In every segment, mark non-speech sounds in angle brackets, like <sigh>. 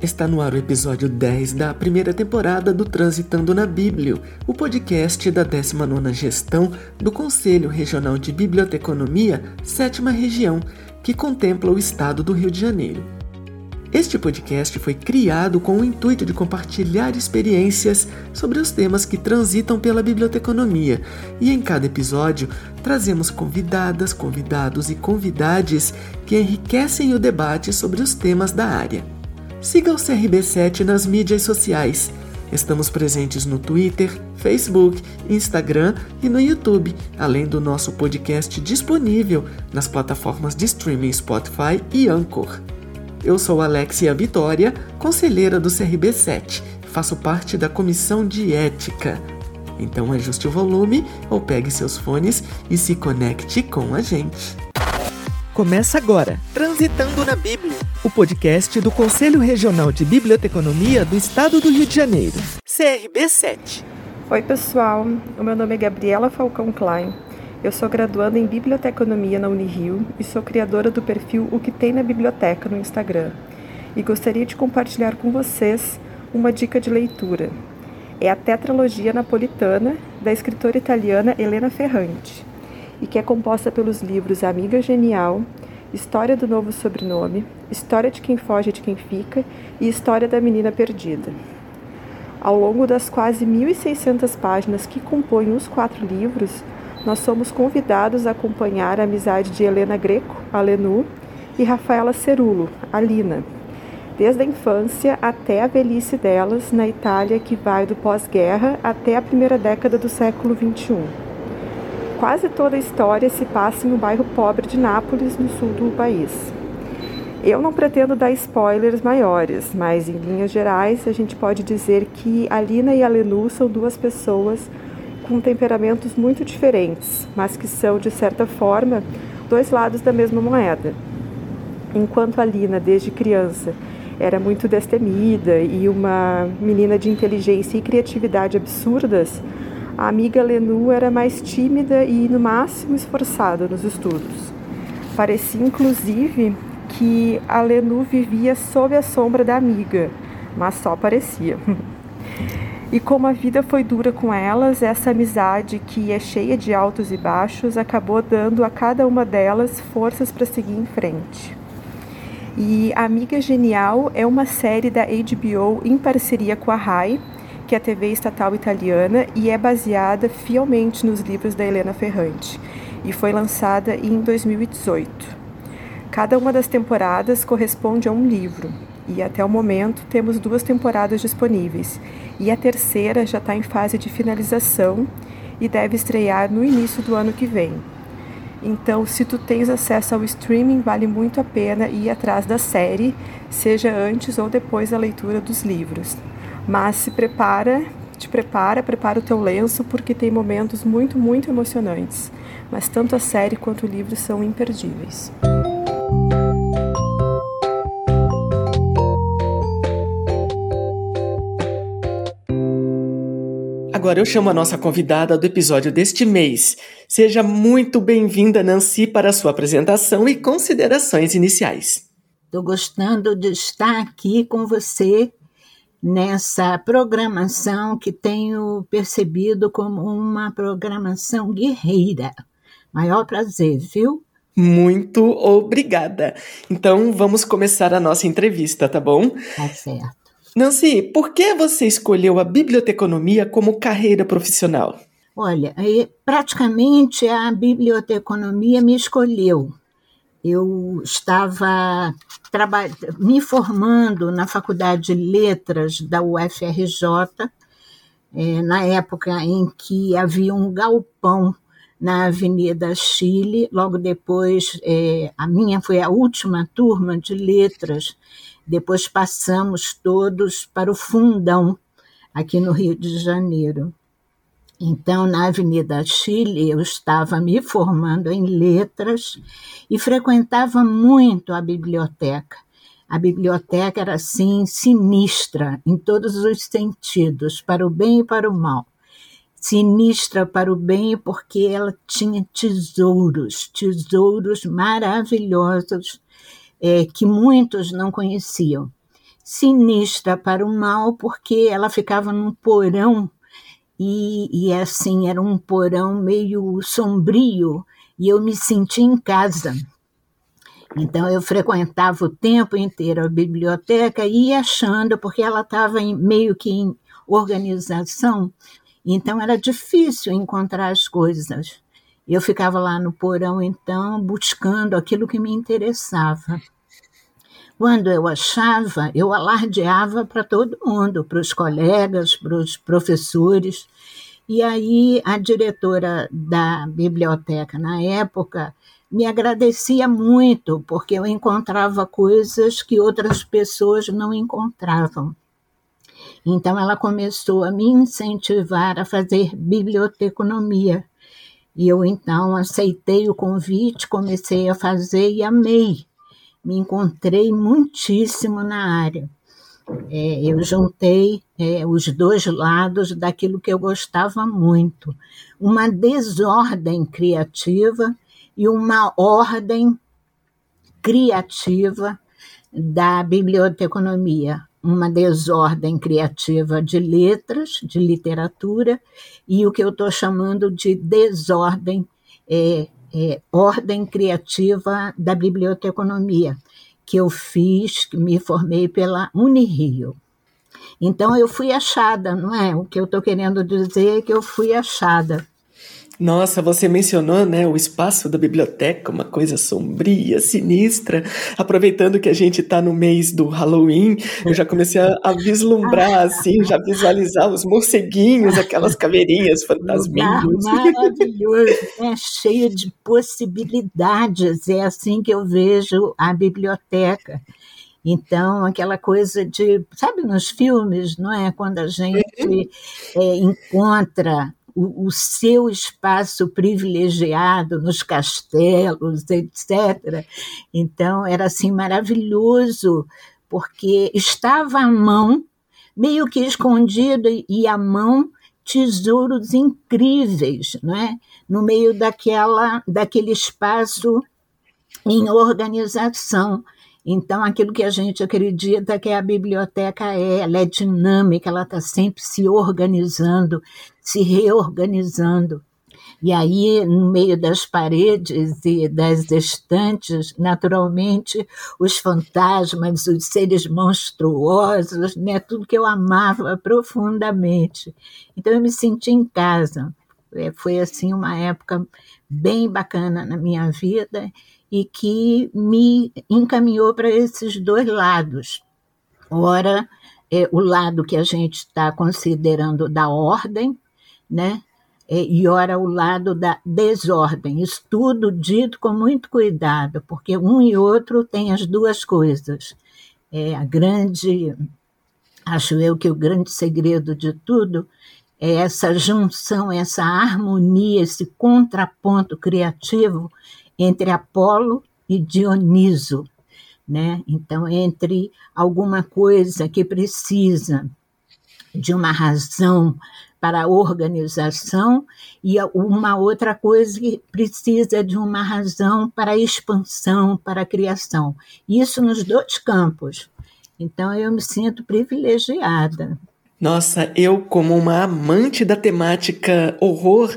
Está no ar o episódio 10 da primeira temporada do Transitando na Bíblia, o podcast da 19ª gestão do Conselho Regional de Biblioteconomia, sétima região, que contempla o estado do Rio de Janeiro. Este podcast foi criado com o intuito de compartilhar experiências sobre os temas que transitam pela biblioteconomia, e em cada episódio trazemos convidadas, convidados e convidades que enriquecem o debate sobre os temas da área. Siga o CRB7 nas mídias sociais. Estamos presentes no Twitter, Facebook, Instagram e no YouTube, além do nosso podcast disponível nas plataformas de streaming Spotify e Anchor. Eu sou Alexia Vitória, conselheira do CRB7, faço parte da comissão de ética. Então ajuste o volume ou pegue seus fones e se conecte com a gente. Começa agora, Transitando na Bíblia, o podcast do Conselho Regional de Biblioteconomia do Estado do Rio de Janeiro, CRB7. Oi, pessoal. O meu nome é Gabriela Falcão Klein. Eu sou graduanda em Biblioteconomia na Unirio e sou criadora do perfil O que tem na biblioteca no Instagram. E gostaria de compartilhar com vocês uma dica de leitura. É a Tetralogia Napolitana da escritora italiana Helena Ferrante e que é composta pelos livros Amiga Genial, História do Novo Sobrenome, História de Quem Foge e de Quem Fica e História da Menina Perdida. Ao longo das quase 1.600 páginas que compõem os quatro livros, nós somos convidados a acompanhar a amizade de Helena Greco, a Lenu, e Rafaela Cerulo, a Lina, desde a infância até a velhice delas na Itália que vai do pós-guerra até a primeira década do século XXI. Quase toda a história se passa em um bairro pobre de Nápoles, no sul do país. Eu não pretendo dar spoilers maiores, mas em linhas gerais a gente pode dizer que a Lina e a Lenu são duas pessoas com temperamentos muito diferentes, mas que são, de certa forma, dois lados da mesma moeda. Enquanto a Lina, desde criança, era muito destemida e uma menina de inteligência e criatividade absurdas, a amiga Lenu era mais tímida e, no máximo, esforçada nos estudos. Parecia, inclusive, que a Lenu vivia sob a sombra da amiga, mas só parecia. <laughs> E como a vida foi dura com elas, essa amizade que é cheia de altos e baixos acabou dando a cada uma delas forças para seguir em frente. E Amiga Genial é uma série da HBO em parceria com a RAI, que é a TV estatal italiana e é baseada fielmente nos livros da Helena Ferrante e foi lançada em 2018. Cada uma das temporadas corresponde a um livro e até o momento temos duas temporadas disponíveis e a terceira já está em fase de finalização e deve estrear no início do ano que vem. Então, se tu tens acesso ao streaming, vale muito a pena ir atrás da série, seja antes ou depois da leitura dos livros. Mas se prepara, te prepara, prepara o teu lenço porque tem momentos muito, muito emocionantes. Mas tanto a série quanto o livro são imperdíveis. Agora eu chamo a nossa convidada do episódio deste mês. Seja muito bem-vinda, Nancy, para a sua apresentação e considerações iniciais. Estou gostando de estar aqui com você nessa programação que tenho percebido como uma programação guerreira. Maior prazer, viu? Muito obrigada. Então vamos começar a nossa entrevista, tá bom? Tá certo. Nancy, por que você escolheu a biblioteconomia como carreira profissional? Olha, praticamente a biblioteconomia me escolheu. Eu estava me formando na Faculdade de Letras da UFRJ, é, na época em que havia um galpão na Avenida Chile. Logo depois, é, a minha foi a última turma de letras. Depois passamos todos para o Fundão, aqui no Rio de Janeiro. Então, na Avenida Chile, eu estava me formando em letras e frequentava muito a biblioteca. A biblioteca era, assim, sinistra em todos os sentidos, para o bem e para o mal. Sinistra para o bem porque ela tinha tesouros, tesouros maravilhosos é, que muitos não conheciam sinistra para o mal, porque ela ficava num porão e, e assim era um porão meio sombrio e eu me sentia em casa. Então eu frequentava o tempo inteiro a biblioteca e ia achando, porque ela estava meio que em organização, então era difícil encontrar as coisas. Eu ficava lá no porão, então, buscando aquilo que me interessava. Quando eu achava, eu alardeava para todo mundo, para os colegas, para os professores. E aí a diretora da biblioteca na época me agradecia muito, porque eu encontrava coisas que outras pessoas não encontravam. Então ela começou a me incentivar a fazer biblioteconomia. E eu então aceitei o convite, comecei a fazer e amei. Me encontrei muitíssimo na área. É, eu juntei é, os dois lados daquilo que eu gostava muito: uma desordem criativa e uma ordem criativa da biblioteconomia, uma desordem criativa de letras, de literatura, e o que eu estou chamando de desordem, é, é, ordem criativa da biblioteconomia, que eu fiz, me formei pela Unirio. Então eu fui achada, não é? O que eu estou querendo dizer é que eu fui achada. Nossa, você mencionou, né, o espaço da biblioteca, uma coisa sombria, sinistra. Aproveitando que a gente está no mês do Halloween, eu já comecei a, a vislumbrar, <laughs> assim, já visualizar os morceguinhos, aquelas caveirinhas fantasminhas. Maravilhoso, é cheio de possibilidades. É assim que eu vejo a biblioteca. Então, aquela coisa de, sabe, nos filmes, não é? Quando a gente é, encontra o, o seu espaço privilegiado nos castelos, etc. Então, era assim maravilhoso, porque estava à mão, meio que escondido, e à mão tesouros incríveis, não é? no meio daquela, daquele espaço em organização. Então, aquilo que a gente acredita que a biblioteca é, ela é dinâmica, ela está sempre se organizando, se reorganizando. E aí, no meio das paredes e das estantes, naturalmente, os fantasmas, os seres monstruosos, né, tudo que eu amava profundamente. Então, eu me senti em casa. É, foi, assim, uma época bem bacana na minha vida e que me encaminhou para esses dois lados. Ora, é, o lado que a gente está considerando da ordem, né? É, e ora o lado da desordem. Isso tudo dito com muito cuidado, porque um e outro têm as duas coisas. É, a grande, acho eu que o grande segredo de tudo é essa junção, essa harmonia, esse contraponto criativo entre Apolo e Dioniso, né? Então, entre alguma coisa que precisa de uma razão para a organização e uma outra coisa que precisa de uma razão para a expansão, para a criação. Isso nos dois campos. Então, eu me sinto privilegiada nossa, eu, como uma amante da temática horror,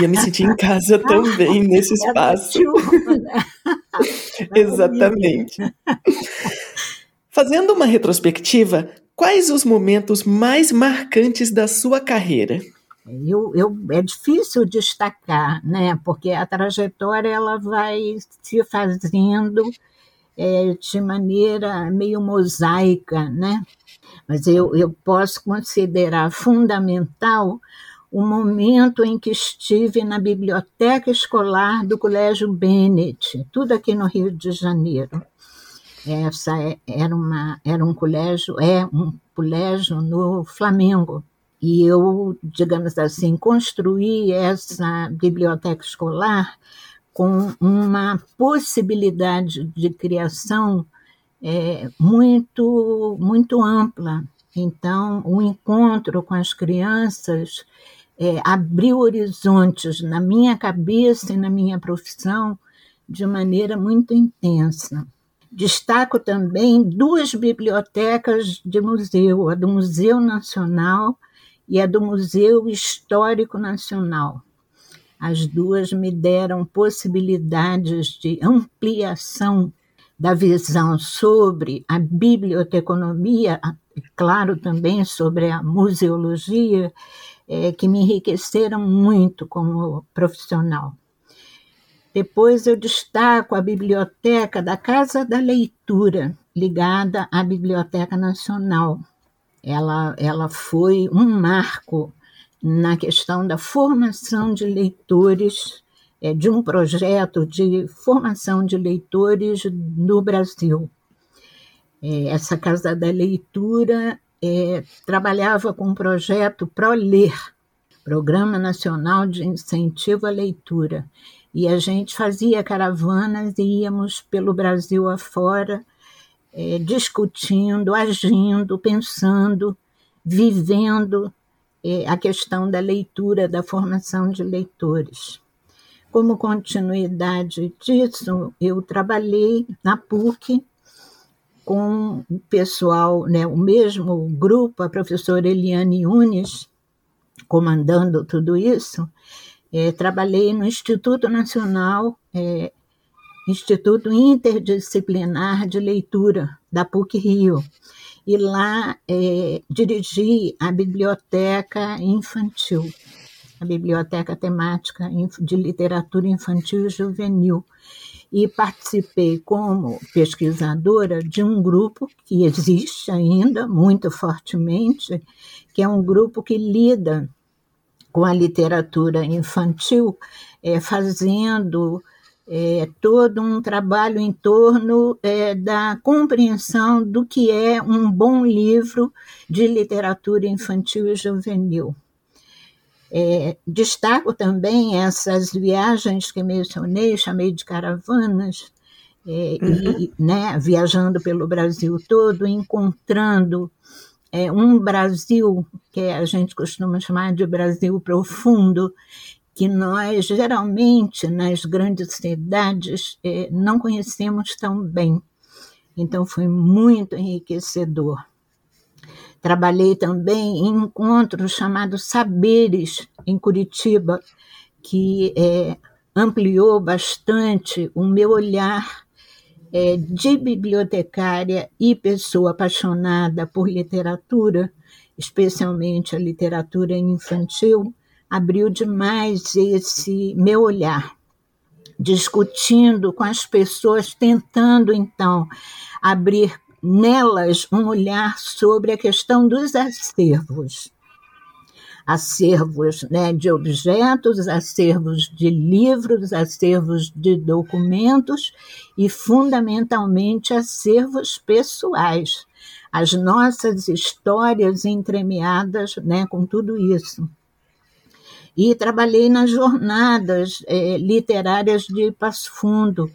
ia me sentir em casa <laughs> também nesse espaço. <laughs> Exatamente. Fazendo uma retrospectiva, quais os momentos mais marcantes da sua carreira? Eu, eu, é difícil destacar, né? Porque a trajetória ela vai se fazendo é, de maneira meio mosaica, né? Mas eu, eu posso considerar fundamental o momento em que estive na biblioteca escolar do Colégio Bennett, tudo aqui no Rio de Janeiro. Essa é, era, uma, era um colégio, é um colégio no Flamengo. E eu, digamos assim, construí essa biblioteca escolar com uma possibilidade de criação é, muito, muito ampla. Então, o encontro com as crianças é, abriu horizontes na minha cabeça e na minha profissão de maneira muito intensa. Destaco também duas bibliotecas de museu, a do Museu Nacional e a do Museu Histórico Nacional. As duas me deram possibilidades de ampliação da visão sobre a biblioteconomia, e claro também sobre a museologia, é, que me enriqueceram muito como profissional. Depois eu destaco a biblioteca da Casa da Leitura, ligada à Biblioteca Nacional. Ela, ela foi um marco na questão da formação de leitores, é, de um projeto de formação de leitores no Brasil. É, essa Casa da Leitura é, trabalhava com um projeto ProLer, Programa Nacional de Incentivo à Leitura, e a gente fazia caravanas e íamos pelo Brasil afora, é, discutindo, agindo, pensando, vivendo é, a questão da leitura, da formação de leitores. Como continuidade disso, eu trabalhei na PUC com o pessoal, né, o mesmo grupo, a professora Eliane Yunes, comandando tudo isso, é, trabalhei no Instituto Nacional, é, Instituto Interdisciplinar de Leitura, da PUC Rio, e lá é, dirigi a biblioteca infantil, a biblioteca temática de literatura infantil e juvenil. E participei como pesquisadora de um grupo que existe ainda muito fortemente, que é um grupo que lida com a literatura infantil, é, fazendo é, todo um trabalho em torno é, da compreensão do que é um bom livro de literatura infantil e juvenil. É, destaco também essas viagens que mencionei, chamei de caravanas, é, uhum. e, né, viajando pelo Brasil todo, encontrando é, um Brasil que a gente costuma chamar de Brasil profundo, que nós geralmente nas grandes cidades é, não conhecemos tão bem. Então foi muito enriquecedor. Trabalhei também em encontros chamados Saberes, em Curitiba, que é, ampliou bastante o meu olhar é, de bibliotecária e pessoa apaixonada por literatura, especialmente a literatura infantil, abriu demais esse meu olhar, discutindo com as pessoas, tentando então abrir nelas um olhar sobre a questão dos acervos acervos né, de objetos, acervos de livros, acervos de documentos e, fundamentalmente, acervos pessoais, as nossas histórias entremeadas né, com tudo isso. E trabalhei nas jornadas é, literárias de Passo Fundo,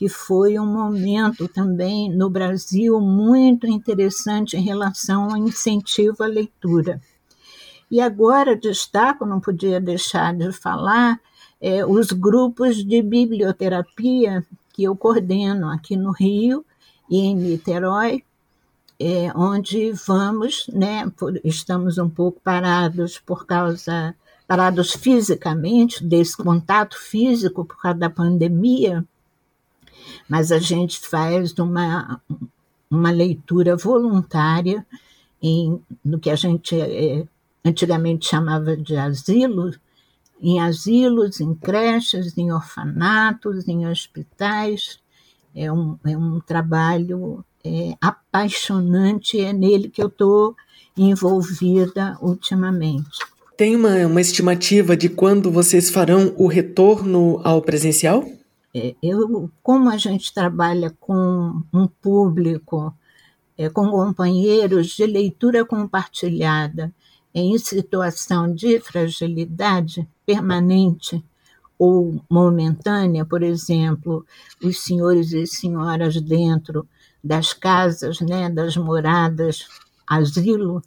que foi um momento também no Brasil muito interessante em relação ao incentivo à leitura. E agora destaco, não podia deixar de falar, é, os grupos de biblioterapia que eu coordeno aqui no Rio e em Niterói, é, onde vamos, né, por, estamos um pouco parados por causa, parados fisicamente, desse contato físico por causa da pandemia, mas a gente faz uma, uma leitura voluntária em, no que a gente é, antigamente chamava de asilo, em asilos, em creches, em orfanatos, em hospitais. É um, é um trabalho é, apaixonante, é nele que eu estou envolvida ultimamente. Tem uma, uma estimativa de quando vocês farão o retorno ao presencial? É, eu, como a gente trabalha com um público, é, com companheiros de leitura compartilhada, em situação de fragilidade permanente ou momentânea, por exemplo, os senhores e senhoras dentro das casas, né, das moradas, asilo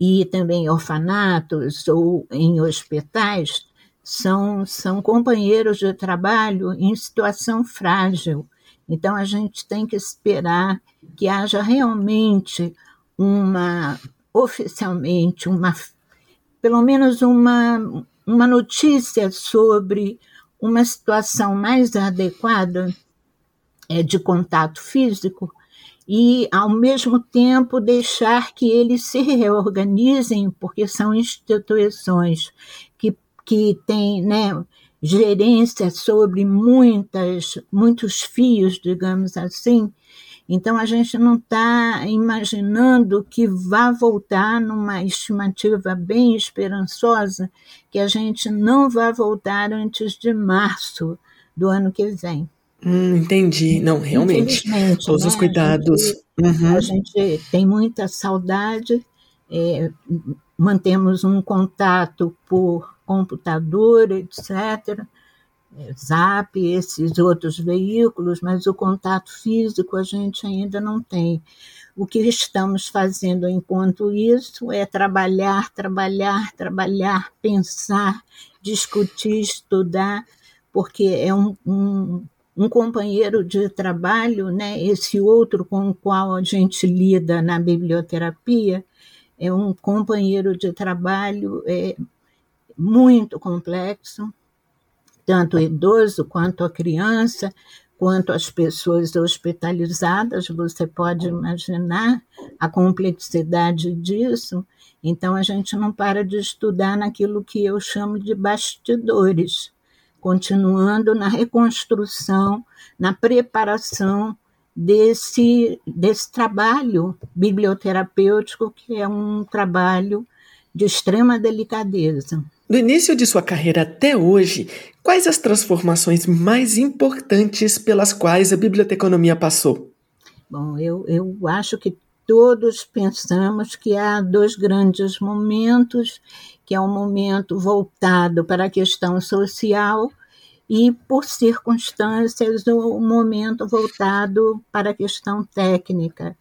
e também orfanatos ou em hospitais, são, são companheiros de trabalho em situação frágil. Então, a gente tem que esperar que haja realmente uma, oficialmente, uma, pelo menos uma, uma notícia sobre uma situação mais adequada é, de contato físico e, ao mesmo tempo, deixar que eles se reorganizem, porque são instituições que, que têm né, gerência sobre muitas, muitos fios, digamos assim. Então, a gente não está imaginando que vá voltar numa estimativa bem esperançosa, que a gente não vai voltar antes de março do ano que vem. Hum, entendi. Não, realmente. Todos né? os cuidados. A gente, uhum. a gente, tem muita saudade, é, mantemos um contato por computador, etc. É, Zap, esses outros veículos, mas o contato físico a gente ainda não tem. O que estamos fazendo enquanto isso é trabalhar, trabalhar, trabalhar, pensar, discutir, estudar, porque é um, um, um companheiro de trabalho, né, esse outro com o qual a gente lida na biblioterapia, é um companheiro de trabalho é, muito complexo, tanto o idoso quanto a criança, quanto as pessoas hospitalizadas, você pode imaginar a complexidade disso. Então, a gente não para de estudar naquilo que eu chamo de bastidores, continuando na reconstrução, na preparação desse, desse trabalho biblioterapêutico, que é um trabalho de extrema delicadeza. Do início de sua carreira até hoje, quais as transformações mais importantes pelas quais a biblioteconomia passou? Bom, eu, eu acho que todos pensamos que há dois grandes momentos, que é um momento voltado para a questão social e, por circunstâncias, o um momento voltado para a questão técnica.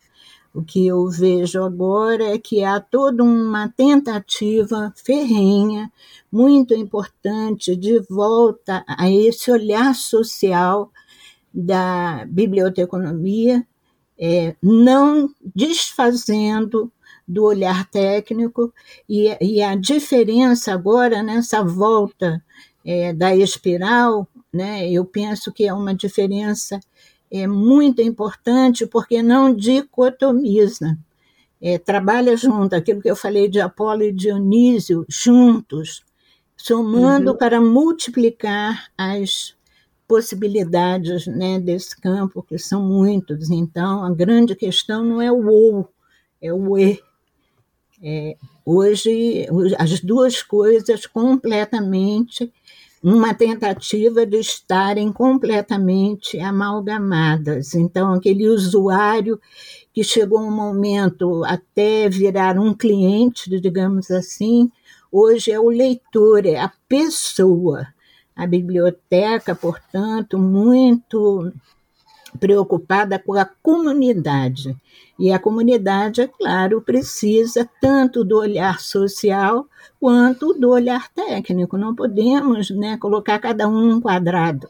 O que eu vejo agora é que há toda uma tentativa ferrenha, muito importante, de volta a esse olhar social da biblioteconomia, é, não desfazendo do olhar técnico, e, e, a diferença agora nessa volta é, da espiral, né, eu penso que é uma diferença é muito importante porque não dicotomiza. É, trabalha junto, aquilo que eu falei de Apolo e Dionísio, juntos, somando uhum. para multiplicar as possibilidades né, desse campo, que são muitos. Então, a grande questão não é o ou, é o e. É, hoje, as duas coisas completamente uma tentativa de estarem completamente amalgamadas. Então, aquele usuário que chegou um momento até virar um cliente, digamos assim, hoje é o leitor, é a pessoa. A biblioteca, portanto, muito preocupada com a comunidade. E a comunidade, é claro, precisa tanto do olhar social quanto do olhar técnico. Não podemos né, colocar cada um num quadrado.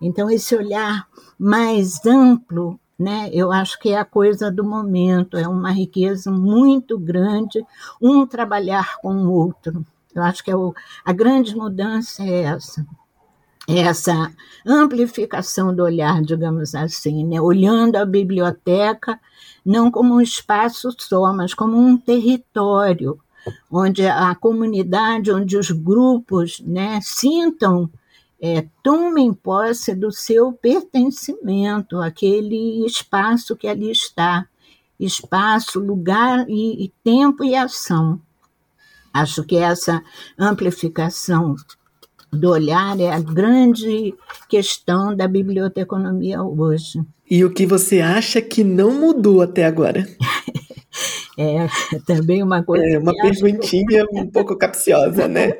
Então, esse olhar mais amplo, né, eu acho que é a coisa do momento, é uma riqueza muito grande, um trabalhar com o outro. Eu acho que é o, a grande mudança é essa essa amplificação do olhar, digamos assim, né? olhando a biblioteca não como um espaço só, mas como um território, onde a comunidade, onde os grupos né, sintam, é, tomem posse do seu pertencimento àquele espaço que ali está espaço, lugar e, e tempo e ação. Acho que essa amplificação do olhar é a grande questão da biblioteconomia hoje. E o que você acha que não mudou até agora? <laughs> É também uma coisa. É uma perguntinha acho... <laughs> um pouco capciosa, né?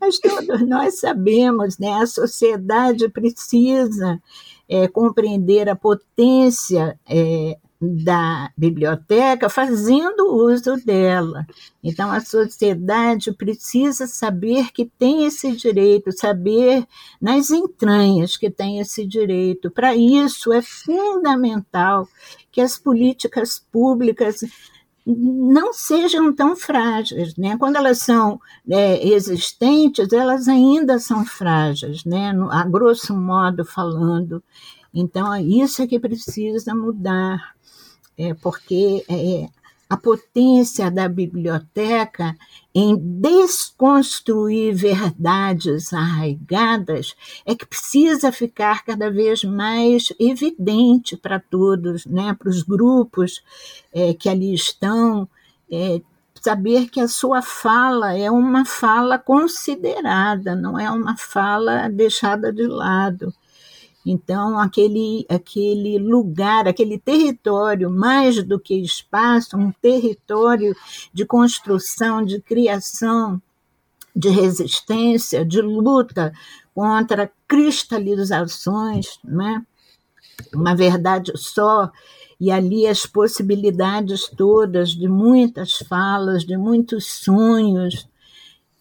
Mas todos nós sabemos, né? A sociedade precisa é, compreender a potência é, da biblioteca fazendo uso dela. Então, a sociedade precisa saber que tem esse direito, saber nas entranhas que tem esse direito. Para isso, é fundamental que as políticas públicas não sejam tão frágeis, né? Quando elas são é, existentes, elas ainda são frágeis, né? A grosso modo falando. Então, isso é que precisa mudar é, porque é, a potência da biblioteca em desconstruir verdades arraigadas é que precisa ficar cada vez mais evidente para todos, né, para os grupos é, que ali estão, é, saber que a sua fala é uma fala considerada, não é uma fala deixada de lado. Então, aquele, aquele lugar, aquele território, mais do que espaço, um território de construção, de criação, de resistência, de luta contra cristalizações, né? uma verdade só, e ali as possibilidades todas de muitas falas, de muitos sonhos.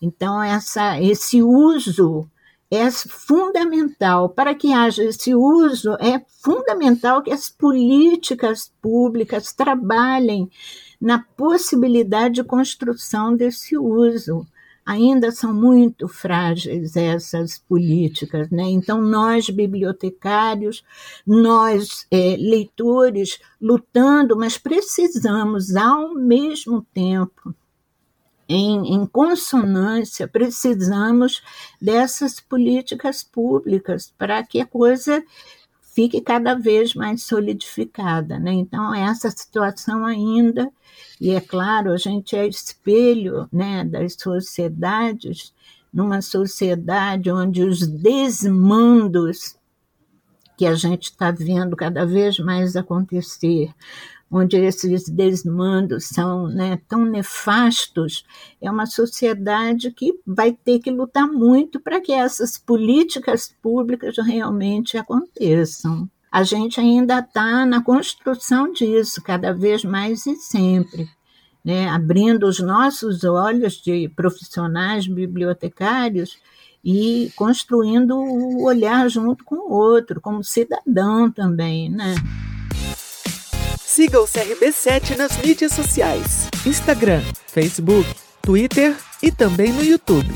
Então, essa, esse uso é fundamental. Para que haja esse uso, é fundamental que as políticas públicas trabalhem na possibilidade de construção desse uso. Ainda são muito frágeis essas políticas, né? Então, nós, bibliotecários, nós, é, leitores, lutando, mas precisamos, ao mesmo tempo, em, em consonância, precisamos dessas políticas públicas para que a coisa fique cada vez mais solidificada. Né? Então, essa situação ainda, e é claro, a gente é espelho né, das sociedades, numa sociedade onde os desmandos que a gente está vendo cada vez mais acontecer, onde esses desmandos são né, tão nefastos, é uma sociedade que vai ter que lutar muito para que essas políticas públicas realmente aconteçam. A gente ainda está na construção disso, cada vez mais e sempre. Né, abrindo os nossos olhos de profissionais bibliotecários e construindo o olhar junto com o outro, como cidadão também, né? Siga o CRB7 nas mídias sociais: Instagram, Facebook, Twitter e também no YouTube.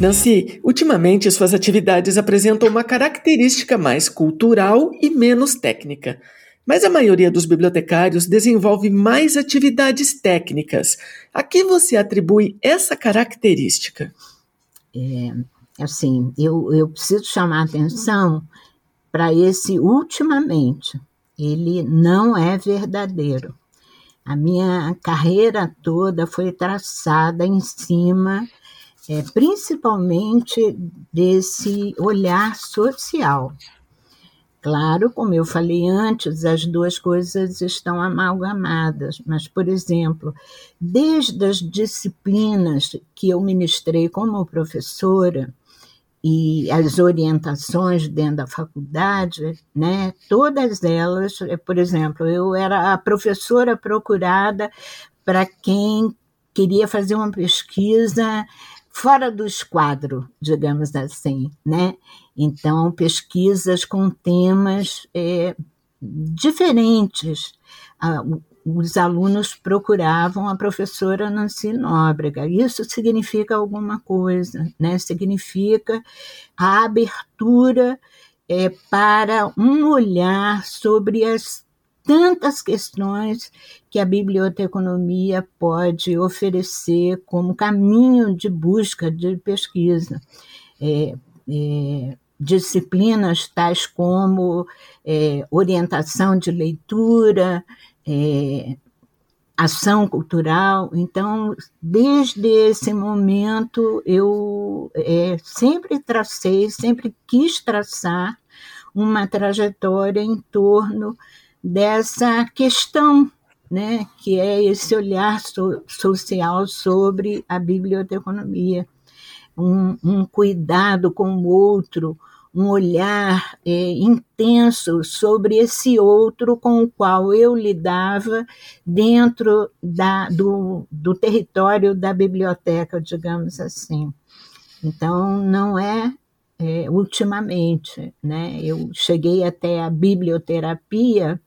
Nancy, ultimamente suas atividades apresentam uma característica mais cultural e menos técnica. Mas a maioria dos bibliotecários desenvolve mais atividades técnicas. A que você atribui essa característica? É, assim, eu, eu preciso chamar atenção para esse ultimamente ele não é verdadeiro. A minha carreira toda foi traçada em cima, é, principalmente desse olhar social. Claro, como eu falei antes, as duas coisas estão amalgamadas, mas, por exemplo, desde as disciplinas que eu ministrei como professora, e as orientações dentro da faculdade, né, todas elas, por exemplo, eu era a professora procurada para quem queria fazer uma pesquisa fora do esquadro, digamos assim, né? Então, pesquisas com temas é, diferentes. Os alunos procuravam a professora Nancy Nóbrega. Isso significa alguma coisa, né? Significa a abertura é, para um olhar sobre as tantas questões que a biblioteconomia pode oferecer como caminho de busca de pesquisa. É, é, disciplinas tais como é, orientação de leitura, é, ação cultural. Então, desde esse momento, eu é, sempre tracei, sempre quis traçar uma trajetória em torno dessa questão, né, que é esse olhar so social sobre a biblioteconomia, um, um cuidado com o outro, um olhar é, intenso sobre esse outro com o qual eu lidava dentro da, do, do território da biblioteca, digamos assim. Então, não é, é, ultimamente, né? Eu cheguei até a biblioterapia,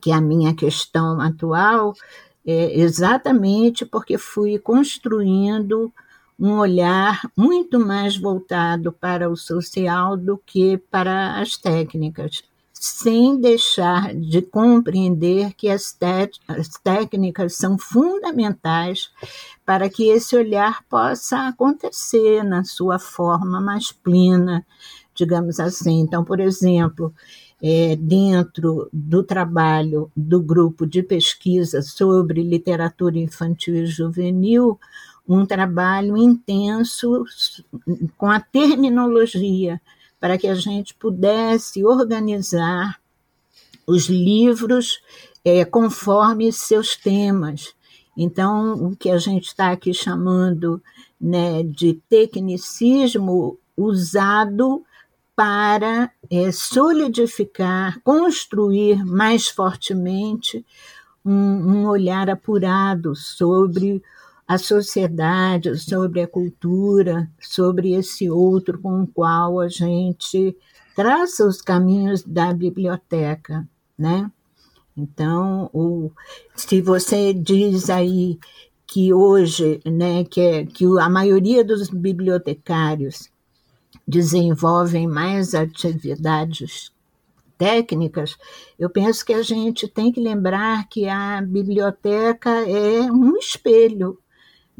que é a minha questão atual, é, exatamente porque fui construindo um olhar muito mais voltado para o social do que para as técnicas, sem deixar de compreender que as, as técnicas são fundamentais para que esse olhar possa acontecer na sua forma mais plena, digamos assim. Então, por exemplo, é, dentro do trabalho do grupo de pesquisa sobre literatura infantil e juvenil, um trabalho intenso com a terminologia, para que a gente pudesse organizar os livros é, conforme seus temas. Então, o que a gente está aqui chamando né, de tecnicismo usado para é, solidificar, construir mais fortemente um, um olhar apurado sobre a sociedade, sobre a cultura, sobre esse outro com o qual a gente traça os caminhos da biblioteca, né? Então, o, se você diz aí que hoje, né, que, é, que a maioria dos bibliotecários desenvolvem mais atividades técnicas, eu penso que a gente tem que lembrar que a biblioteca é um espelho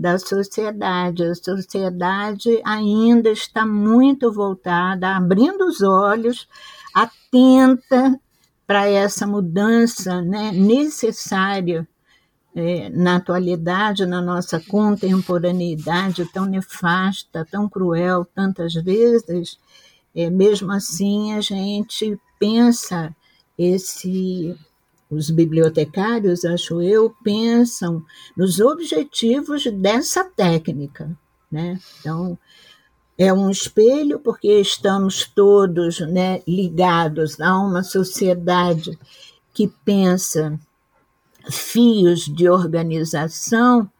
da sociedade. A sociedade ainda está muito voltada, abrindo os olhos, atenta para essa mudança né, necessária é, na atualidade, na nossa contemporaneidade tão nefasta, tão cruel, tantas vezes, é, mesmo assim a gente pensa esse os bibliotecários, acho eu, pensam nos objetivos dessa técnica. Né? Então, é um espelho porque estamos todos né, ligados a uma sociedade que pensa fios de organização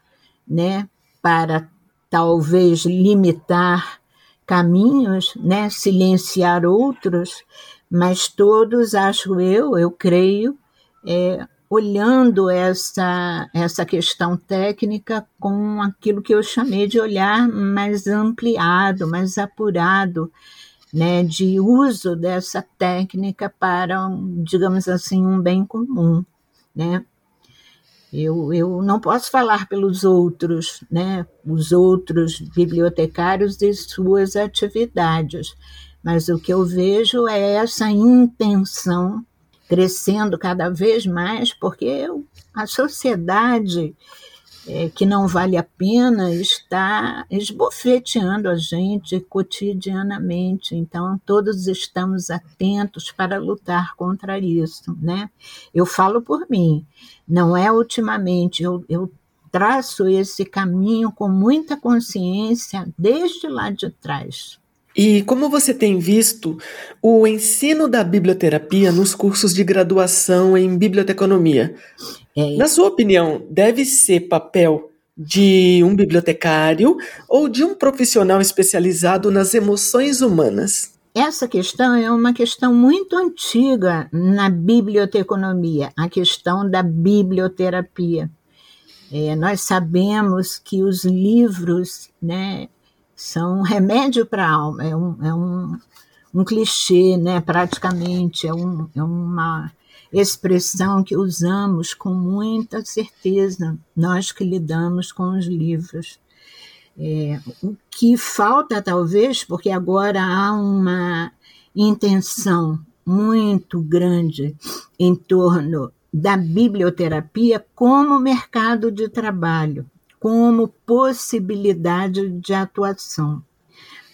né, para talvez limitar caminhos, né, silenciar outros, mas todos, acho eu, eu creio, é, olhando essa, essa questão técnica com aquilo que eu chamei de olhar mais ampliado, mais apurado, né, de uso dessa técnica para, digamos assim, um bem comum, né? Eu, eu não posso falar pelos outros, né, os outros bibliotecários e suas atividades, mas o que eu vejo é essa intenção crescendo cada vez mais, porque a sociedade é, que não vale a pena está esbofeteando a gente cotidianamente. Então, todos estamos atentos para lutar contra isso. Né? Eu falo por mim, não é ultimamente, eu, eu traço esse caminho com muita consciência desde lá de trás. E como você tem visto o ensino da biblioterapia nos cursos de graduação em biblioteconomia? É. Na sua opinião, deve ser papel de um bibliotecário ou de um profissional especializado nas emoções humanas? Essa questão é uma questão muito antiga na biblioteconomia, a questão da biblioterapia. É, nós sabemos que os livros, né, são remédio para a alma, é um, é um, um clichê, né? praticamente, é, um, é uma expressão que usamos com muita certeza, nós que lidamos com os livros. É, o que falta, talvez, porque agora há uma intenção muito grande em torno da biblioterapia como mercado de trabalho como possibilidade de atuação.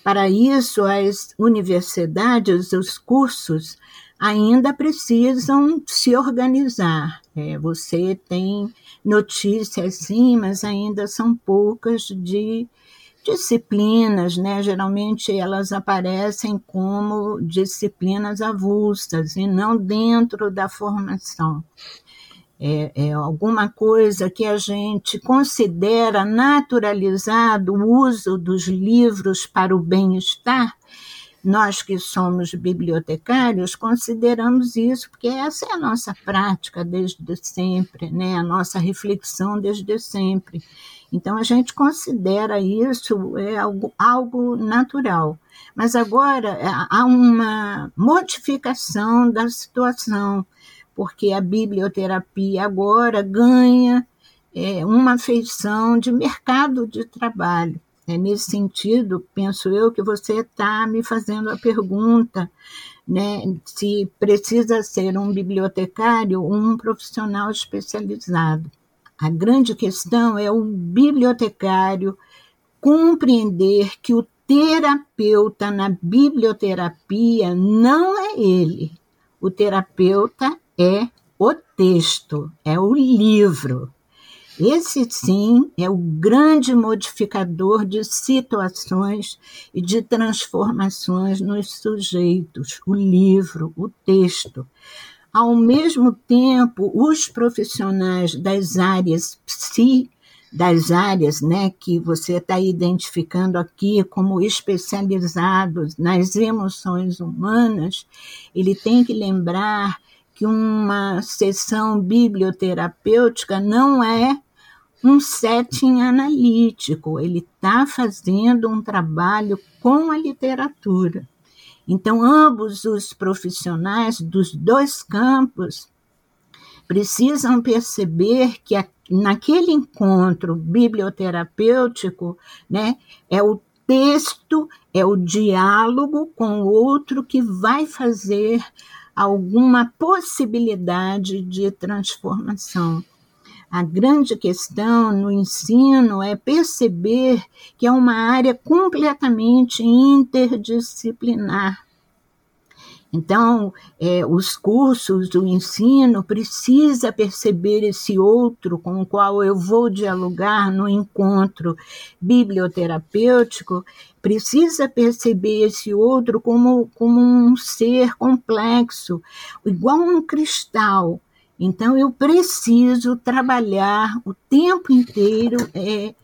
Para isso, as universidades, os cursos, ainda precisam se organizar. É, você tem notícias, sim, mas ainda são poucas de disciplinas, né, geralmente elas aparecem como disciplinas avulsas e não dentro da formação. É, é, alguma coisa que a gente considera naturalizado o uso dos livros para o bem-estar, nós que somos bibliotecários consideramos isso, porque essa é a nossa prática desde sempre, né? a nossa reflexão desde sempre. Então a gente considera isso é algo, algo natural. Mas agora é, há uma modificação da situação, porque a biblioterapia agora ganha é, uma feição de mercado de trabalho. É nesse sentido, penso eu, que você está me fazendo a pergunta né, se precisa ser um bibliotecário ou um profissional especializado. A grande questão é o bibliotecário compreender que o terapeuta na biblioterapia não é ele. O terapeuta é o texto, é o livro. Esse sim é o grande modificador de situações e de transformações nos sujeitos, o livro, o texto. Ao mesmo tempo, os profissionais das áreas psi, das áreas né, que você está identificando aqui como especializados nas emoções humanas, ele tem que lembrar que uma sessão biblioterapêutica não é um setting analítico, ele está fazendo um trabalho com a literatura. Então, ambos os profissionais dos dois campos precisam perceber que naquele encontro biblioterapêutico, né, é o texto, é o diálogo com o outro que vai fazer alguma possibilidade de transformação. A grande questão no ensino é perceber que é uma área completamente interdisciplinar. Então, é, os cursos, o ensino precisa perceber esse outro com o qual eu vou dialogar no encontro biblioterapêutico, precisa perceber esse outro como, como um ser complexo, igual um cristal, então, eu preciso trabalhar o tempo inteiro é,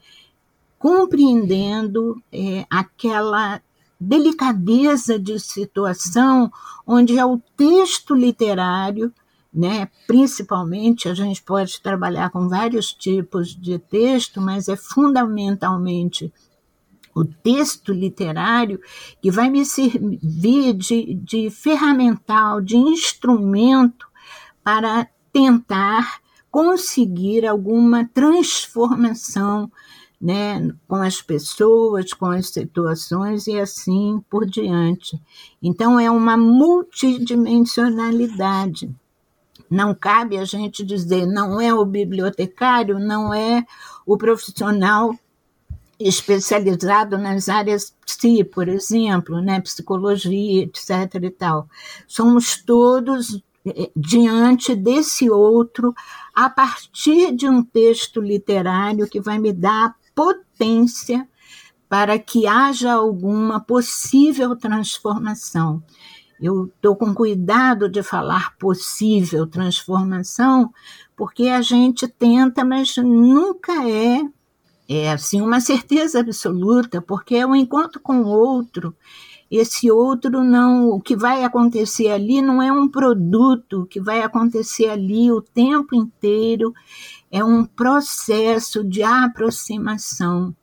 compreendendo é, aquela delicadeza de situação onde é o texto literário, né, principalmente, a gente pode trabalhar com vários tipos de texto, mas é fundamentalmente o texto literário que vai me servir de, de ferramental, de instrumento para tentar conseguir alguma transformação né, com as pessoas, com as situações e assim por diante. Então, é uma multidimensionalidade. Não cabe a gente dizer, não é o bibliotecário, não é o profissional especializado nas áreas psi, por exemplo, né, psicologia, etc. e tal. Somos todos diante desse outro a partir de um texto literário que vai me dar potência para que haja alguma possível transformação. Eu estou com cuidado de falar possível transformação, porque a gente tenta, mas nunca é, é assim uma certeza absoluta, porque é um encontro com o outro esse outro não, o que vai acontecer ali não é um produto, o que vai acontecer ali o tempo inteiro é um processo de aproximação,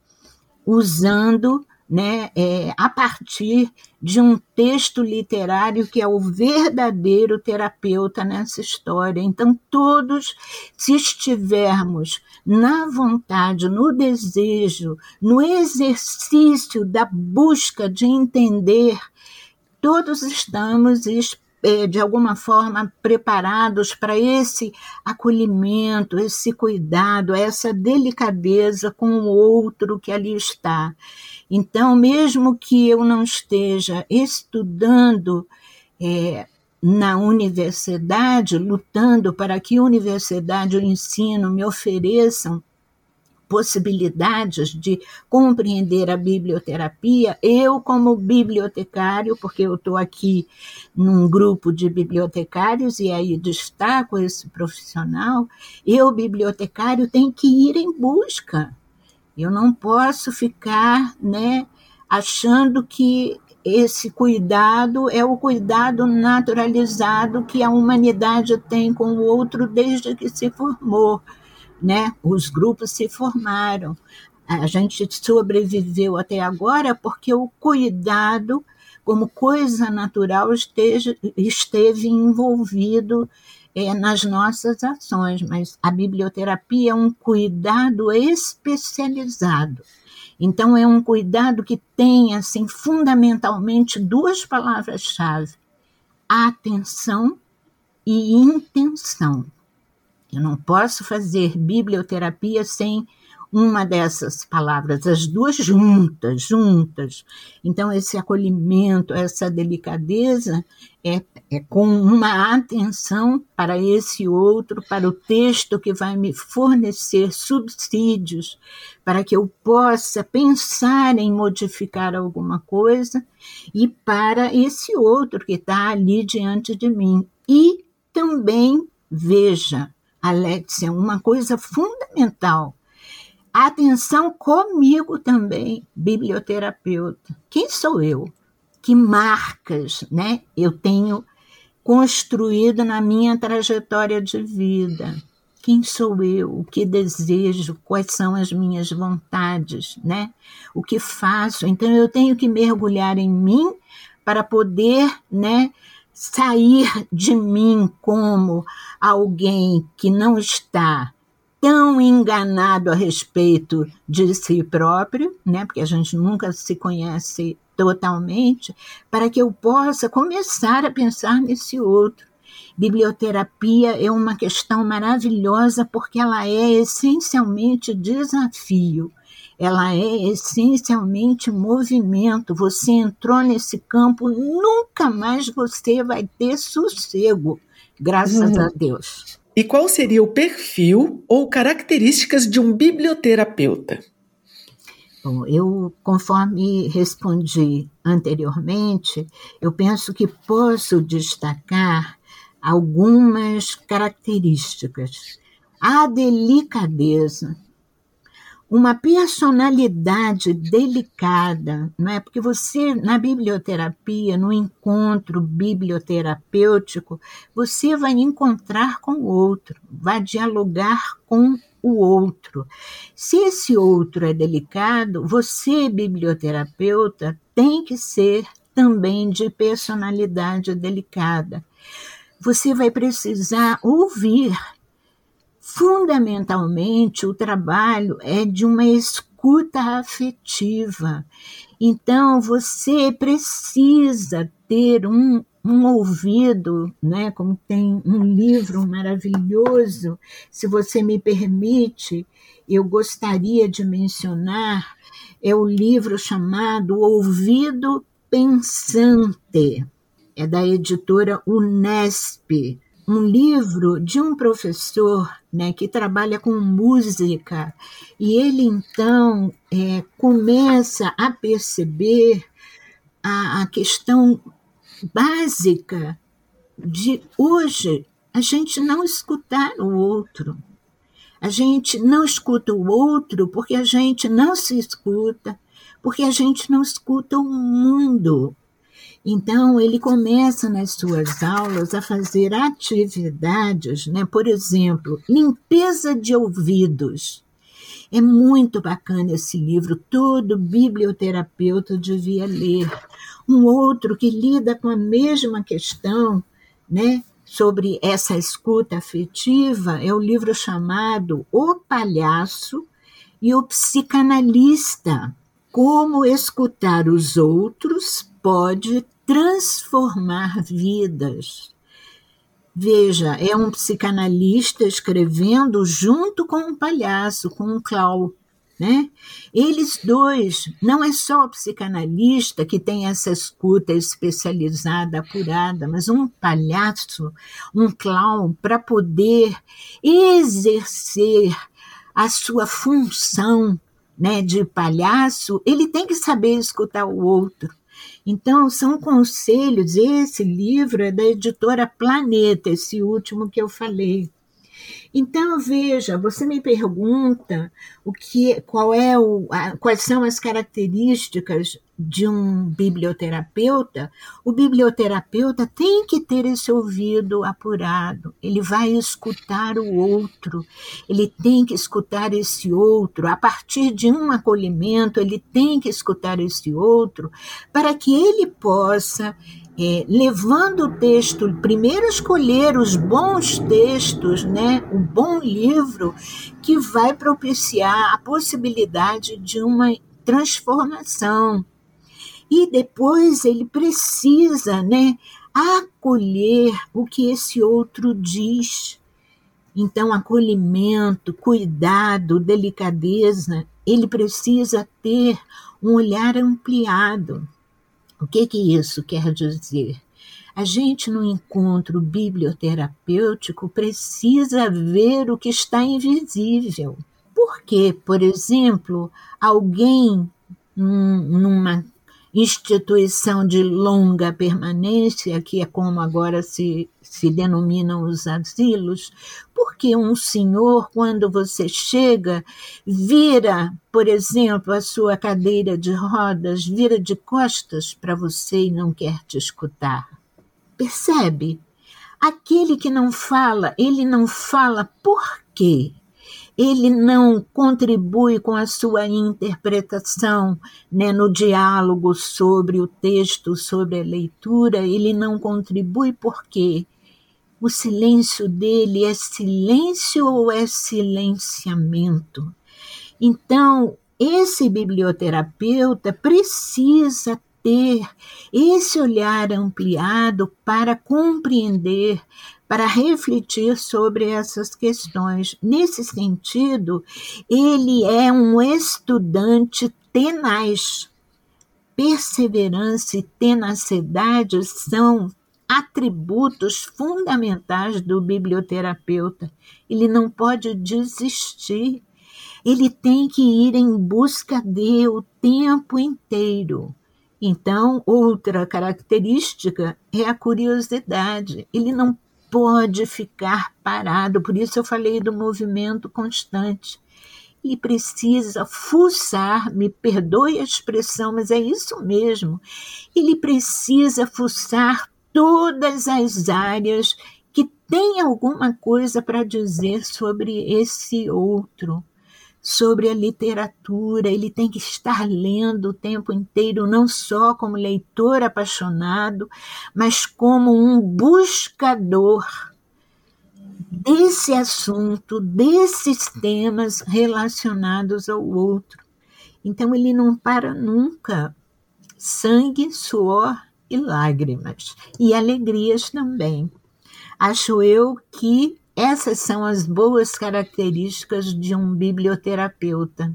usando né, é, a partir de um texto literário que é o verdadeiro terapeuta nessa história. Então, todos, se estivermos na vontade, no desejo, no exercício da busca de entender, todos estamos de alguma forma preparados para esse acolhimento, esse cuidado, essa delicadeza com o outro que ali está. Então, mesmo que eu não esteja estudando é, na universidade, lutando para que a universidade e o ensino me ofereçam possibilidades de compreender a biblioterapia, eu, como bibliotecário, porque eu estou aqui num grupo de bibliotecários e aí destaco esse profissional, eu, bibliotecário, tenho que ir em busca. Eu não posso ficar né, achando que esse cuidado é o cuidado naturalizado que a humanidade tem com o outro desde que se formou, né? Os grupos se formaram. A gente sobreviveu até agora porque o cuidado, como coisa natural, esteja, esteve envolvido é, nas nossas ações, mas a biblioterapia é um cuidado especializado então, é um cuidado que tem, assim, fundamentalmente duas palavras-chave: atenção e intenção. Eu não posso fazer biblioterapia sem uma dessas palavras, as duas juntas, juntas. Então, esse acolhimento, essa delicadeza é, é com uma atenção para esse outro, para o texto que vai me fornecer subsídios, para que eu possa pensar em modificar alguma coisa, e para esse outro que está ali diante de mim. E também, veja, Alexia, uma coisa fundamental Atenção comigo também, biblioterapeuta. Quem sou eu? Que marcas né, eu tenho construído na minha trajetória de vida? Quem sou eu? O que desejo? Quais são as minhas vontades? Né? O que faço? Então eu tenho que mergulhar em mim para poder né, sair de mim como alguém que não está tão enganado a respeito de si próprio, né, porque a gente nunca se conhece totalmente, para que eu possa começar a pensar nesse outro. Biblioterapia é uma questão maravilhosa porque ela é essencialmente desafio, ela é essencialmente movimento. Você entrou nesse campo, nunca mais você vai ter sossego, graças uhum. a Deus. E qual seria o perfil ou características de um biblioterapeuta? Bom, eu, conforme respondi anteriormente, eu penso que posso destacar algumas características. A delicadeza, uma personalidade delicada, não é? Porque você na biblioterapia, no encontro biblioterapêutico, você vai encontrar com o outro, vai dialogar com o outro. Se esse outro é delicado, você biblioterapeuta tem que ser também de personalidade delicada. Você vai precisar ouvir Fundamentalmente, o trabalho é de uma escuta afetiva. Então, você precisa ter um, um ouvido, né? como tem um livro maravilhoso, se você me permite, eu gostaria de mencionar, é o livro chamado Ouvido Pensante, é da editora Unesp, um livro de um professor né, que trabalha com música, e ele então é, começa a perceber a, a questão básica de hoje a gente não escutar o outro. A gente não escuta o outro porque a gente não se escuta, porque a gente não escuta o mundo. Então, ele começa nas suas aulas a fazer atividades, né? por exemplo, limpeza de ouvidos. É muito bacana esse livro, todo biblioterapeuta devia ler. Um outro que lida com a mesma questão, né, sobre essa escuta afetiva, é o livro chamado O Palhaço e o Psicanalista. Como escutar os outros pode transformar vidas. Veja, é um psicanalista escrevendo junto com um palhaço, com um clown. Né? Eles dois, não é só o psicanalista que tem essa escuta especializada, apurada, mas um palhaço, um clown, para poder exercer a sua função né, de palhaço, ele tem que saber escutar o outro. Então, são conselhos. Esse livro é da editora Planeta, esse último que eu falei. Então, veja, você me pergunta o que, qual é o, a, quais são as características de um biblioterapeuta. O biblioterapeuta tem que ter esse ouvido apurado, ele vai escutar o outro, ele tem que escutar esse outro, a partir de um acolhimento, ele tem que escutar esse outro, para que ele possa é, levando o texto, primeiro escolher os bons textos, né, um bom livro que vai propiciar a possibilidade de uma transformação. E depois ele precisa, né, acolher o que esse outro diz. Então, acolhimento, cuidado, delicadeza, ele precisa ter um olhar ampliado. O que, que isso quer dizer? A gente, no encontro biblioterapêutico, precisa ver o que está invisível. Porque, por exemplo, alguém numa instituição de longa permanência, que é como agora se, se denominam os asilos, porque um senhor, quando você chega, vira, por exemplo, a sua cadeira de rodas, vira de costas para você e não quer te escutar. Percebe? Aquele que não fala, ele não fala por quê? Ele não contribui com a sua interpretação né, no diálogo sobre o texto, sobre a leitura, ele não contribui porque o silêncio dele é silêncio ou é silenciamento? Então, esse biblioterapeuta precisa ter esse olhar ampliado para compreender para refletir sobre essas questões. Nesse sentido, ele é um estudante tenaz. Perseverança e tenacidade são atributos fundamentais do biblioterapeuta. Ele não pode desistir. Ele tem que ir em busca de o tempo inteiro. Então, outra característica é a curiosidade. Ele não pode ficar parado, por isso eu falei do movimento constante. Ele precisa fuçar, me perdoe a expressão, mas é isso mesmo. Ele precisa fuçar todas as áreas que tem alguma coisa para dizer sobre esse outro sobre a literatura, ele tem que estar lendo o tempo inteiro, não só como leitor apaixonado, mas como um buscador desse assunto, desses temas relacionados ao outro. Então ele não para nunca. Sangue, suor e lágrimas, e alegrias também. Acho eu que essas são as boas características de um biblioterapeuta.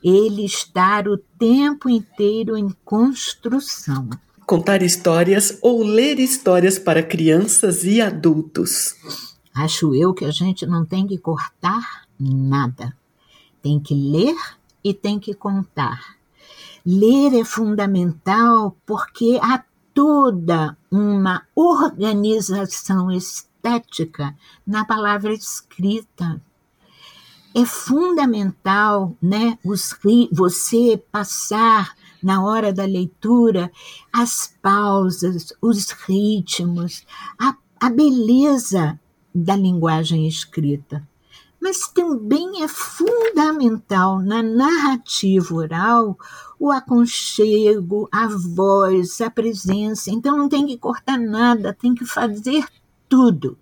Ele estar o tempo inteiro em construção. Contar histórias ou ler histórias para crianças e adultos. Acho eu que a gente não tem que cortar nada. Tem que ler e tem que contar. Ler é fundamental porque há toda uma organização estética na palavra escrita. É fundamental, né, os, você passar na hora da leitura as pausas, os ritmos, a, a beleza da linguagem escrita. Mas também é fundamental na narrativa oral o aconchego, a voz, a presença. Então não tem que cortar nada, tem que fazer tudo.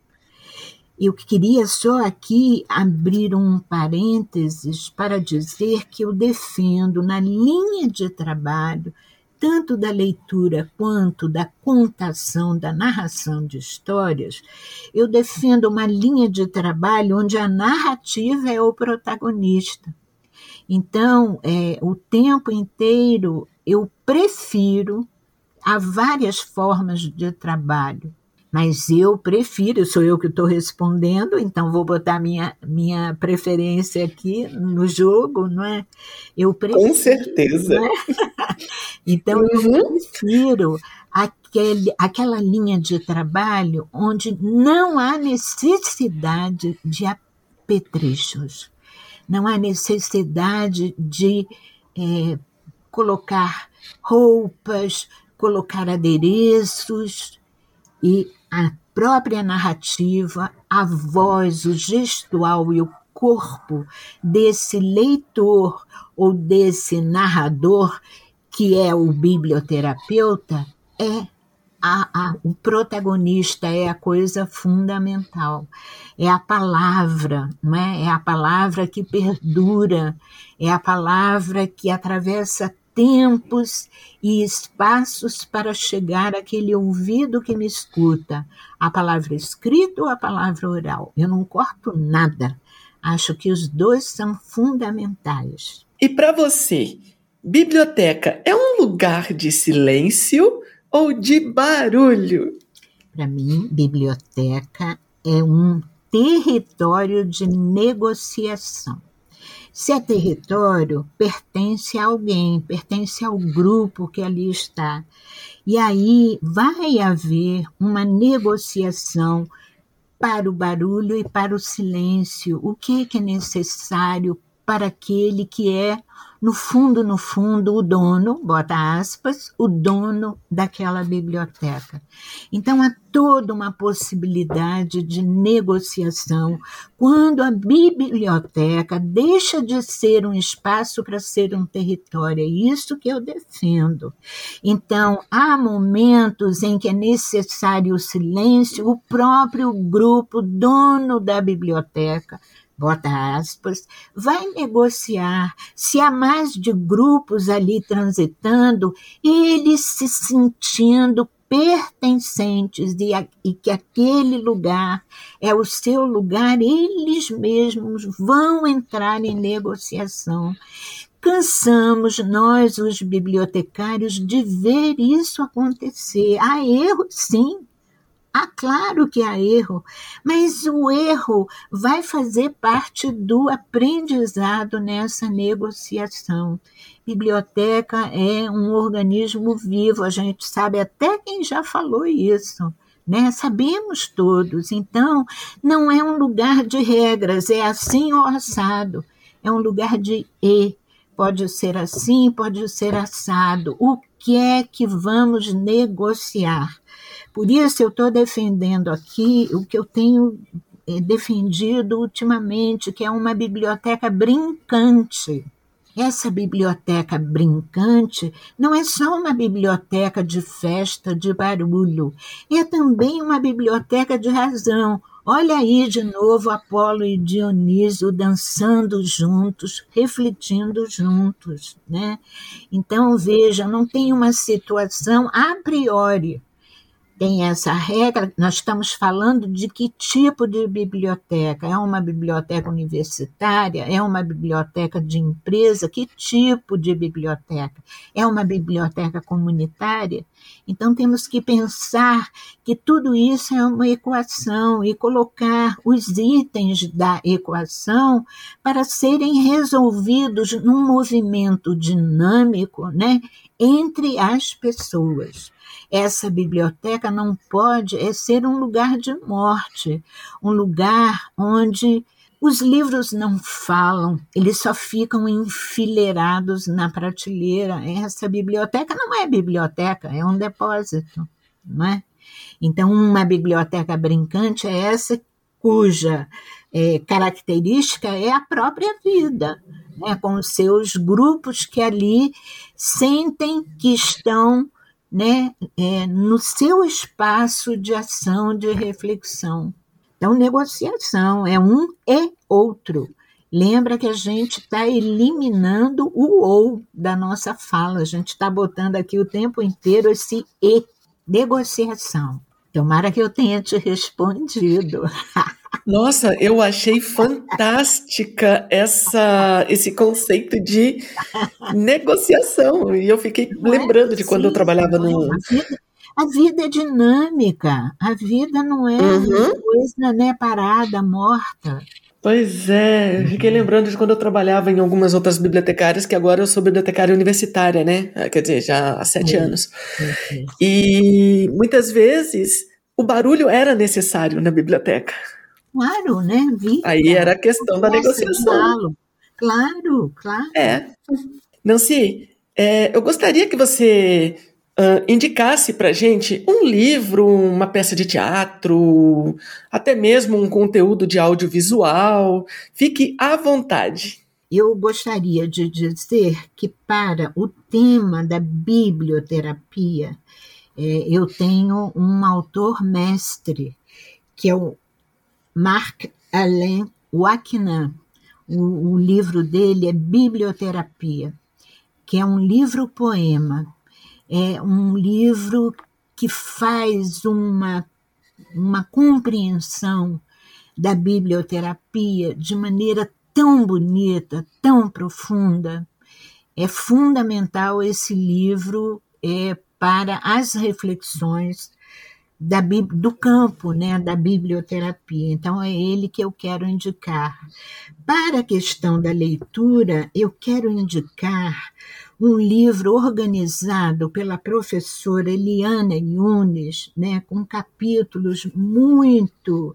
Eu queria só aqui abrir um parênteses para dizer que eu defendo na linha de trabalho, tanto da leitura quanto da contação, da narração de histórias, eu defendo uma linha de trabalho onde a narrativa é o protagonista. Então, é, o tempo inteiro eu prefiro, há várias formas de trabalho, mas eu prefiro, sou eu que estou respondendo, então vou botar minha, minha preferência aqui no jogo, não é? Eu prefiro, Com certeza. É? <laughs> então, uhum. eu prefiro aquele, aquela linha de trabalho onde não há necessidade de apetrechos, não há necessidade de é, colocar roupas, colocar adereços e a própria narrativa, a voz, o gestual e o corpo desse leitor ou desse narrador, que é o biblioterapeuta, é a, a, o protagonista é a coisa fundamental. É a palavra, não é? É a palavra que perdura, é a palavra que atravessa tempos e espaços para chegar àquele ouvido que me escuta, a palavra escrita ou a palavra oral. Eu não corto nada. Acho que os dois são fundamentais. E para você, biblioteca é um lugar de silêncio ou de barulho? Para mim, biblioteca é um território de negociação. Se é território, pertence a alguém, pertence ao grupo que ali está. E aí vai haver uma negociação para o barulho e para o silêncio. O que é necessário para aquele que é no fundo, no fundo, o dono, bota aspas, o dono daquela biblioteca. Então há toda uma possibilidade de negociação quando a biblioteca deixa de ser um espaço para ser um território. É isso que eu defendo. Então, há momentos em que é necessário o silêncio, o próprio grupo dono da biblioteca bota aspas, vai negociar. Se há mais de grupos ali transitando, eles se sentindo pertencentes e, que aquele lugar é o seu lugar, eles mesmos vão entrar em negociação. Cansamos, nós, os bibliotecários, de ver isso acontecer. Há erro, sim, ah, claro que há erro, mas o erro vai fazer parte do aprendizado nessa negociação. Biblioteca é um organismo vivo, a gente sabe até quem já falou isso. Né? Sabemos todos. Então, não é um lugar de regras, é assim ou assado. É um lugar de e. Pode ser assim, pode ser assado. O que é que vamos negociar? Por isso eu estou defendendo aqui o que eu tenho eh, defendido ultimamente, que é uma biblioteca brincante. Essa biblioteca brincante não é só uma biblioteca de festa, de barulho, é também uma biblioteca de razão. Olha aí de novo Apolo e Dionísio dançando juntos, refletindo juntos, né? Então veja, não tem uma situação a priori tem essa regra, nós estamos falando de que tipo de biblioteca? É uma biblioteca universitária? É uma biblioteca de empresa? Que tipo de biblioteca? É uma biblioteca comunitária? Então temos que pensar que tudo isso é uma equação e colocar os itens da equação para serem resolvidos num movimento dinâmico, né, entre as pessoas. Essa biblioteca não pode é ser um lugar de morte, um lugar onde os livros não falam, eles só ficam enfileirados na prateleira. Essa biblioteca não é biblioteca, é um depósito, não é? Então, uma biblioteca brincante é essa cuja é, característica é a própria vida, né, com seus grupos que ali sentem que estão né, é, no seu espaço de ação, de reflexão. Então, negociação é um e outro. Lembra que a gente está eliminando o ou da nossa fala, a gente está botando aqui o tempo inteiro esse e, negociação. Tomara que eu tenha te respondido. <laughs> Nossa, eu achei fantástica essa, esse conceito de negociação. E eu fiquei Não é lembrando é de quando eu trabalhava no. A vida é dinâmica, a vida não é uhum. coisa né, parada, morta. Pois é, eu fiquei lembrando de quando eu trabalhava em algumas outras bibliotecárias, que agora eu sou bibliotecária universitária, né? Ah, quer dizer, já há sete é. anos. É. E muitas vezes o barulho era necessário na biblioteca. Claro, né? Vida. Aí era a questão da negociação. Claro, claro. É. Nancy, é, eu gostaria que você uh, indicasse para gente um livro, uma peça de teatro, até mesmo um conteúdo de audiovisual. Fique à vontade. Eu gostaria de dizer que, para o tema da biblioterapia, é, eu tenho um autor mestre, que é o Marc-Alain Wakinan. O, o livro dele é Biblioterapia, que é um livro-poema é um livro que faz uma, uma compreensão da biblioterapia de maneira tão bonita, tão profunda. É fundamental esse livro é, para as reflexões da, do campo né, da biblioterapia. Então, é ele que eu quero indicar. Para a questão da leitura, eu quero indicar um livro organizado pela professora Eliana Yunes, né, com capítulos muito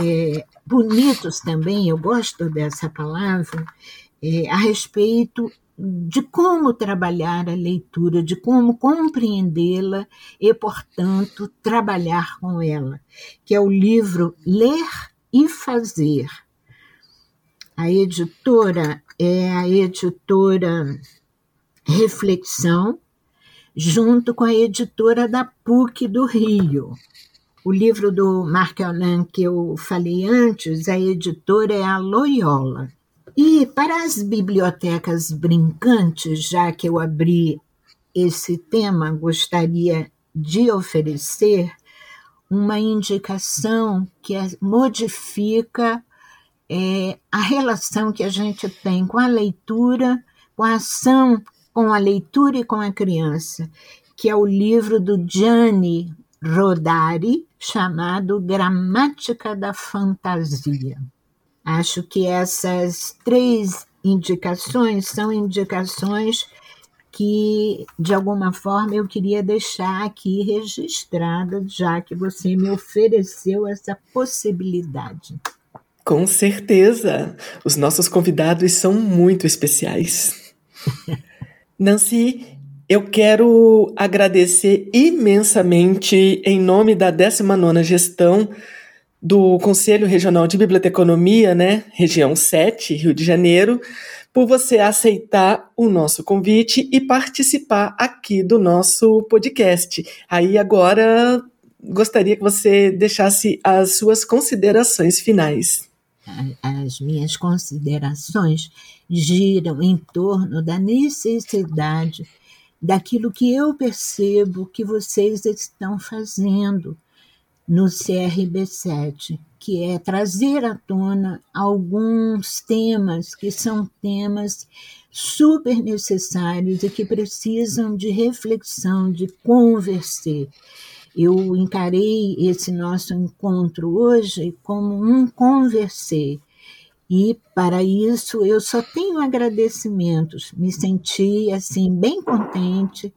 é, bonitos também, eu gosto dessa palavra, é, a respeito de como trabalhar a leitura, de como compreendê-la e, portanto, trabalhar com ela, que é o livro Ler e Fazer. A editora é a editora Reflexão, junto com a editora da PUC do Rio. O livro do Marc Alain que eu falei antes, a editora é a Loyola. E para as bibliotecas brincantes, já que eu abri esse tema, gostaria de oferecer uma indicação que é, modifica é, a relação que a gente tem com a leitura, com a ação com a leitura e com a criança, que é o livro do Gianni Rodari, chamado Gramática da Fantasia. Acho que essas três indicações são indicações que, de alguma forma, eu queria deixar aqui registrada, já que você me ofereceu essa possibilidade. Com certeza! Os nossos convidados são muito especiais. <laughs> Nancy, eu quero agradecer imensamente, em nome da 19ª Gestão do Conselho Regional de Biblioteconomia, né, região 7, Rio de Janeiro, por você aceitar o nosso convite e participar aqui do nosso podcast. Aí agora gostaria que você deixasse as suas considerações finais. As minhas considerações giram em torno da necessidade daquilo que eu percebo que vocês estão fazendo no CRB7, que é trazer à tona alguns temas que são temas super necessários e que precisam de reflexão, de conversar. Eu encarei esse nosso encontro hoje como um conversar e para isso eu só tenho agradecimentos. Me senti assim bem contente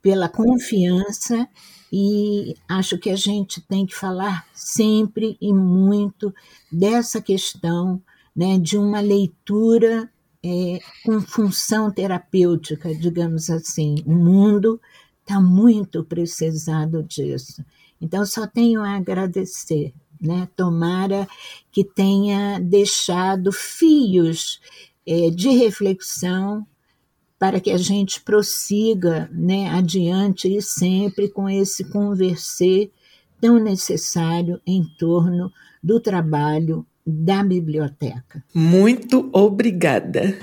pela confiança e acho que a gente tem que falar sempre e muito dessa questão né, de uma leitura é, com função terapêutica, digamos assim. O mundo está muito precisado disso. Então, só tenho a agradecer né? Tomara que tenha deixado fios é, de reflexão para que a gente prossiga né, adiante e sempre com esse conversar tão necessário em torno do trabalho da biblioteca. Muito obrigada.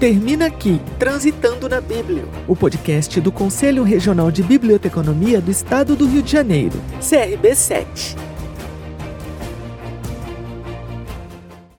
Termina aqui Transitando na Bíblia, o podcast do Conselho Regional de Biblioteconomia do Estado do Rio de Janeiro, CRB7.